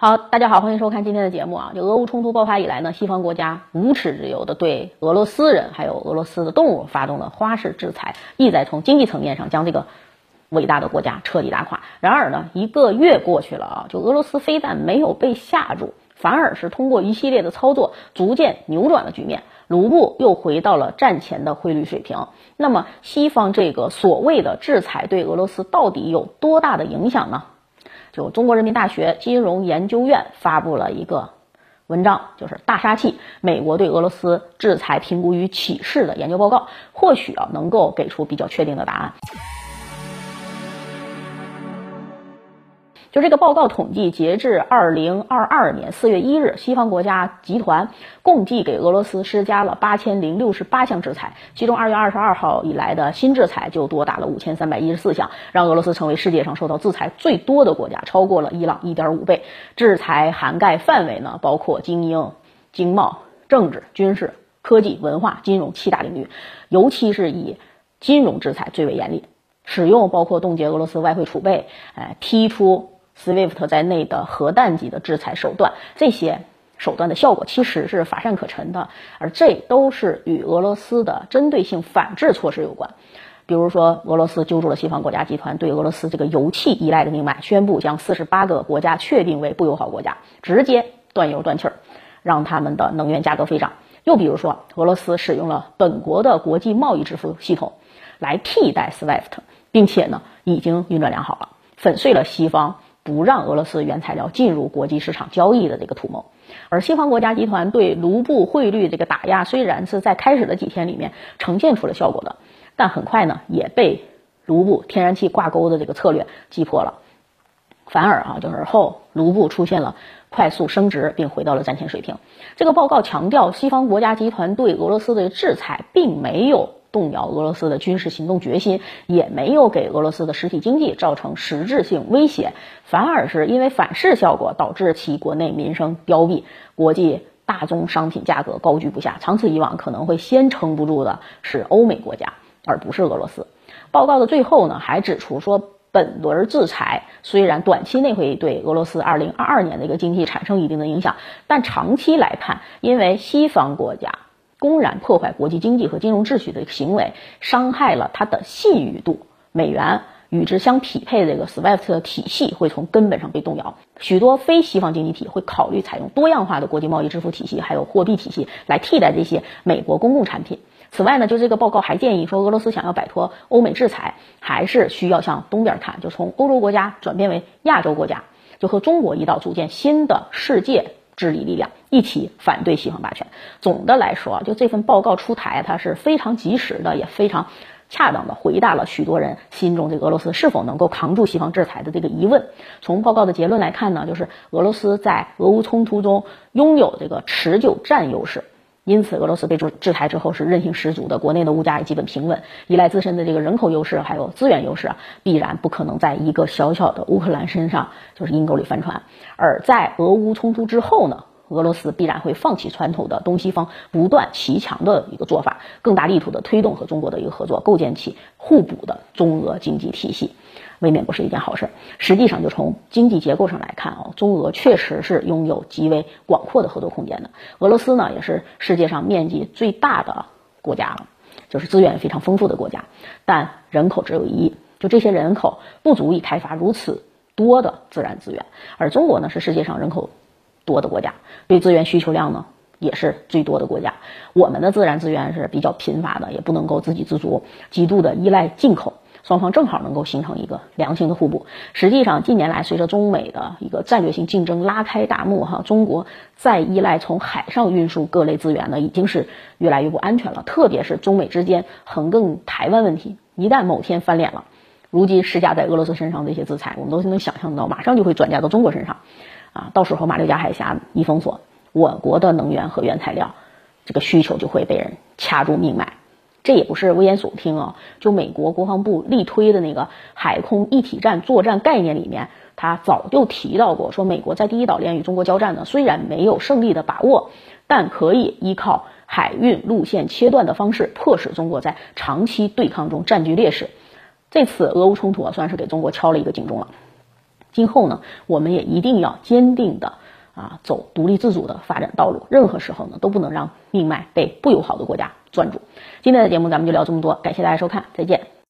好，大家好，欢迎收看今天的节目啊。就俄乌冲突爆发以来呢，西方国家无耻之尤的对俄罗斯人还有俄罗斯的动物发动了花式制裁，意在从经济层面上将这个伟大的国家彻底打垮。然而呢，一个月过去了啊，就俄罗斯非但没有被吓住，反而是通过一系列的操作，逐渐扭转了局面，卢布又回到了战前的汇率水平。那么，西方这个所谓的制裁对俄罗斯到底有多大的影响呢？有中国人民大学金融研究院发布了一个文章，就是《大杀器：美国对俄罗斯制裁评估与启示》的研究报告，或许啊能够给出比较确定的答案。就这个报告统计，截至二零二二年四月一日，西方国家集团共计给俄罗斯施加了八千零六十八项制裁，其中二月二十二号以来的新制裁就多达了五千三百一十四项，让俄罗斯成为世界上受到制裁最多的国家，超过了伊朗一点五倍。制裁涵盖范围呢，包括精英、经贸、政治、军事、科技、文化、金融七大领域，尤其是以金融制裁最为严厉，使用包括冻结俄罗斯外汇储备，哎，踢出。SWIFT 在内的核弹级的制裁手段，这些手段的效果其实是乏善可陈的，而这都是与俄罗斯的针对性反制措施有关。比如说，俄罗斯揪住了西方国家集团对俄罗斯这个油气依赖的命脉，宣布将四十八个国家确定为不友好国家，直接断油断气儿，让他们的能源价格飞涨。又比如说，俄罗斯使用了本国的国际贸易支付系统来替代 SWIFT，并且呢已经运转良好了，粉碎了西方。不让俄罗斯原材料进入国际市场交易的这个图谋，而西方国家集团对卢布汇率这个打压，虽然是在开始的几天里面呈现出了效果的，但很快呢也被卢布天然气挂钩的这个策略击破了。反而啊，就是后卢布出现了快速升值，并回到了战前水平。这个报告强调，西方国家集团对俄罗斯的制裁并没有。动摇俄罗斯的军事行动决心，也没有给俄罗斯的实体经济造成实质性威胁，反而是因为反噬效果导致其国内民生凋敝，国际大宗商品价格高居不下。长此以往，可能会先撑不住的是欧美国家，而不是俄罗斯。报告的最后呢，还指出说，本轮制裁虽然短期内会对俄罗斯2022年的一个经济产生一定的影响，但长期来看，因为西方国家。公然破坏国际经济和金融秩序的行为，伤害了它的信誉度。美元与之相匹配的这个 SWIFT 体系会从根本上被动摇。许多非西方经济体会考虑采用多样化的国际贸易支付体系，还有货币体系来替代这些美国公共产品。此外呢，就这个报告还建议说，俄罗斯想要摆脱欧美制裁，还是需要向东边看，就从欧洲国家转变为亚洲国家，就和中国一道组建新的世界。治理力量一起反对西方霸权。总的来说，就这份报告出台，它是非常及时的，也非常恰当的回答了许多人心中这个俄罗斯是否能够扛住西方制裁的这个疑问。从报告的结论来看呢，就是俄罗斯在俄乌冲突中拥有这个持久战优势。因此，俄罗斯被制制裁之后是韧性十足的，国内的物价也基本平稳，依赖自身的这个人口优势还有资源优势啊，必然不可能在一个小小的乌克兰身上就是阴沟里翻船。而在俄乌冲突之后呢，俄罗斯必然会放弃传统的东西方不断齐强的一个做法，更大力度的推动和中国的一个合作，构建起互补的中俄经济体系。未免不是一件好事。实际上，就从经济结构上来看啊，中俄确实是拥有极为广阔的合作空间的。俄罗斯呢，也是世界上面积最大的国家了，就是资源非常丰富的国家，但人口只有一亿，就这些人口不足以开发如此多的自然资源。而中国呢，是世界上人口多的国家，对资源需求量呢也是最多的国家。我们的自然资源是比较贫乏的，也不能够自给自足，极度的依赖进口。双方正好能够形成一个良性的互补。实际上，近年来随着中美的一个战略性竞争拉开大幕，哈，中国再依赖从海上运输各类资源呢，已经是越来越不安全了。特别是中美之间横亘台湾问题，一旦某天翻脸了，如今施加在俄罗斯身上这些制裁，我们都能想象到，马上就会转嫁到中国身上。啊，到时候马六甲海峡一封锁，我国的能源和原材料这个需求就会被人掐住命脉。这也不是危言耸听啊！就美国国防部力推的那个海空一体战作战概念里面，他早就提到过，说美国在第一岛链与中国交战呢，虽然没有胜利的把握，但可以依靠海运路线切断的方式，迫使中国在长期对抗中占据劣势。这次俄乌冲突啊，算是给中国敲了一个警钟了。今后呢，我们也一定要坚定的啊走独立自主的发展道路，任何时候呢都不能让命脉被不友好的国家专注。今天的节目咱们就聊这么多，感谢大家收看，再见。